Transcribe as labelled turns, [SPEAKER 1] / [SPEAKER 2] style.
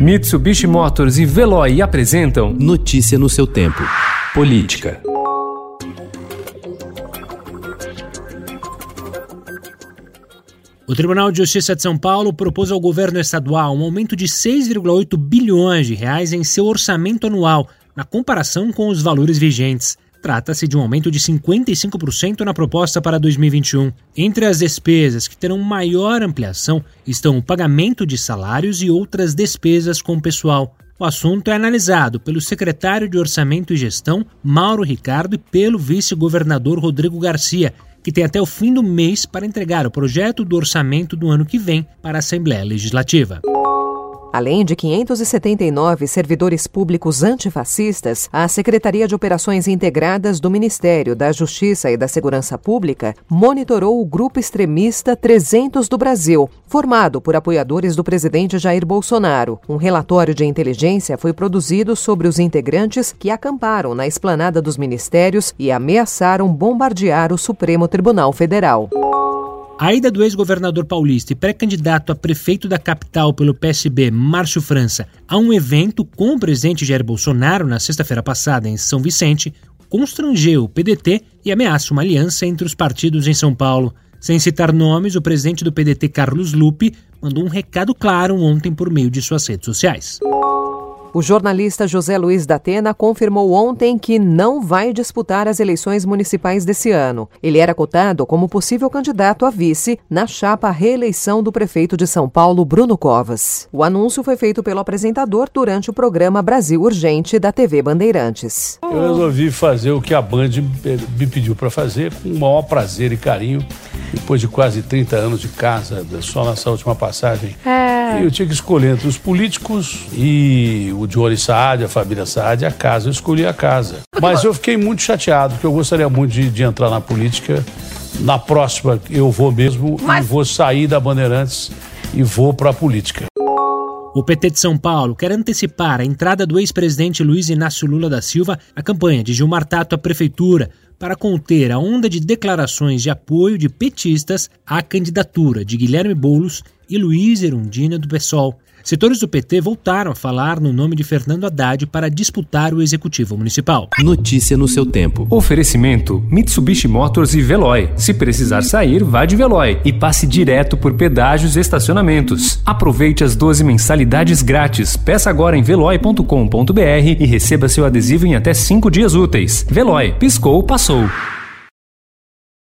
[SPEAKER 1] Mitsubishi Motors e Veloy apresentam
[SPEAKER 2] Notícia no seu tempo.
[SPEAKER 1] Política.
[SPEAKER 3] O Tribunal de Justiça de São Paulo propôs ao governo estadual um aumento de 6,8 bilhões de reais em seu orçamento anual, na comparação com os valores vigentes. Trata-se de um aumento de 55% na proposta para 2021. Entre as despesas que terão maior ampliação estão o pagamento de salários e outras despesas com o pessoal. O assunto é analisado pelo secretário de Orçamento e Gestão, Mauro Ricardo, e pelo vice-governador Rodrigo Garcia, que tem até o fim do mês para entregar o projeto do orçamento do ano que vem para a Assembleia Legislativa.
[SPEAKER 4] Além de 579 servidores públicos antifascistas, a Secretaria de Operações Integradas do Ministério da Justiça e da Segurança Pública monitorou o grupo extremista 300 do Brasil, formado por apoiadores do presidente Jair Bolsonaro. Um relatório de inteligência foi produzido sobre os integrantes que acamparam na esplanada dos ministérios e ameaçaram bombardear o Supremo Tribunal Federal.
[SPEAKER 3] A ida do ex-governador paulista e pré-candidato a prefeito da capital pelo PSB, Márcio França, a um evento com o presidente Jair Bolsonaro na sexta-feira passada em São Vicente, constrangeu o PDT e ameaça uma aliança entre os partidos em São Paulo. Sem citar nomes, o presidente do PDT, Carlos Lupe, mandou um recado claro ontem por meio de suas redes sociais.
[SPEAKER 4] O jornalista José Luiz da Atena confirmou ontem que não vai disputar as eleições municipais desse ano. Ele era cotado como possível candidato a vice na chapa reeleição do prefeito de São Paulo, Bruno Covas. O anúncio foi feito pelo apresentador durante o programa Brasil Urgente da TV Bandeirantes.
[SPEAKER 5] Eu resolvi fazer o que a Band me pediu para fazer com o maior prazer e carinho depois de quase 30 anos de casa, só nessa última passagem. É. Eu tinha que escolher entre os políticos e o Jory Saad, a família Saad, a casa. Eu escolhi a casa. Mas eu fiquei muito chateado, porque eu gostaria muito de, de entrar na política. Na próxima eu vou mesmo Mas... e vou sair da Bandeirantes e vou para a política.
[SPEAKER 3] O PT de São Paulo quer antecipar a entrada do ex-presidente Luiz Inácio Lula da Silva à campanha de Gilmar Tato à prefeitura para conter a onda de declarações de apoio de petistas à candidatura de Guilherme Boulos e Luiz Erundina do PSOL. Setores do PT voltaram a falar no nome de Fernando Haddad para disputar o executivo municipal.
[SPEAKER 2] Notícia no seu tempo.
[SPEAKER 1] Oferecimento: Mitsubishi Motors e Veloy. Se precisar sair, vá de Veloy e passe direto por pedágios e estacionamentos. Aproveite as 12 mensalidades grátis. Peça agora em veloy.com.br e receba seu adesivo em até 5 dias úteis. Veloy, piscou, passou.